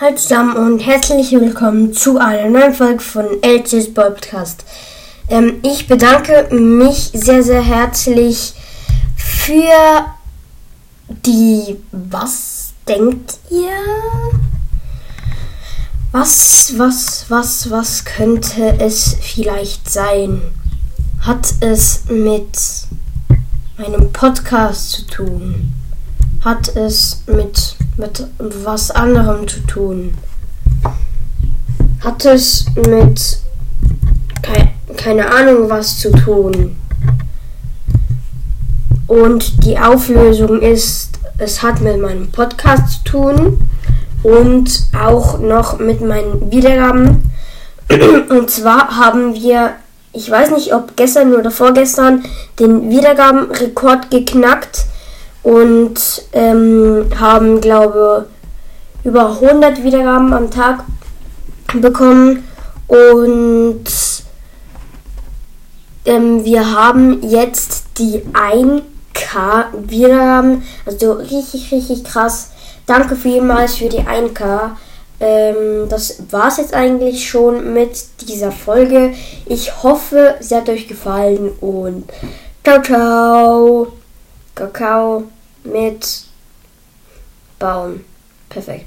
Hallo zusammen und herzlich willkommen zu einer neuen Folge von LCS Podcast. Ähm, ich bedanke mich sehr, sehr herzlich für die. Was denkt ihr? Was, was, was, was könnte es vielleicht sein? Hat es mit meinem Podcast zu tun? Hat es mit mit was anderem zu tun. Hat es mit ke keine Ahnung was zu tun. Und die Auflösung ist, es hat mit meinem Podcast zu tun und auch noch mit meinen Wiedergaben. Und zwar haben wir, ich weiß nicht, ob gestern oder vorgestern, den Wiedergabenrekord geknackt und ähm, haben, glaube über 100 Wiedergaben am Tag bekommen und ähm, wir haben jetzt die 1K Wiedergaben, also richtig, richtig krass. Danke vielmals für die 1K. Ähm, das war's jetzt eigentlich schon mit dieser Folge. Ich hoffe, sie hat euch gefallen und ciao, ciao. Kakao mit Baum. Perfekt.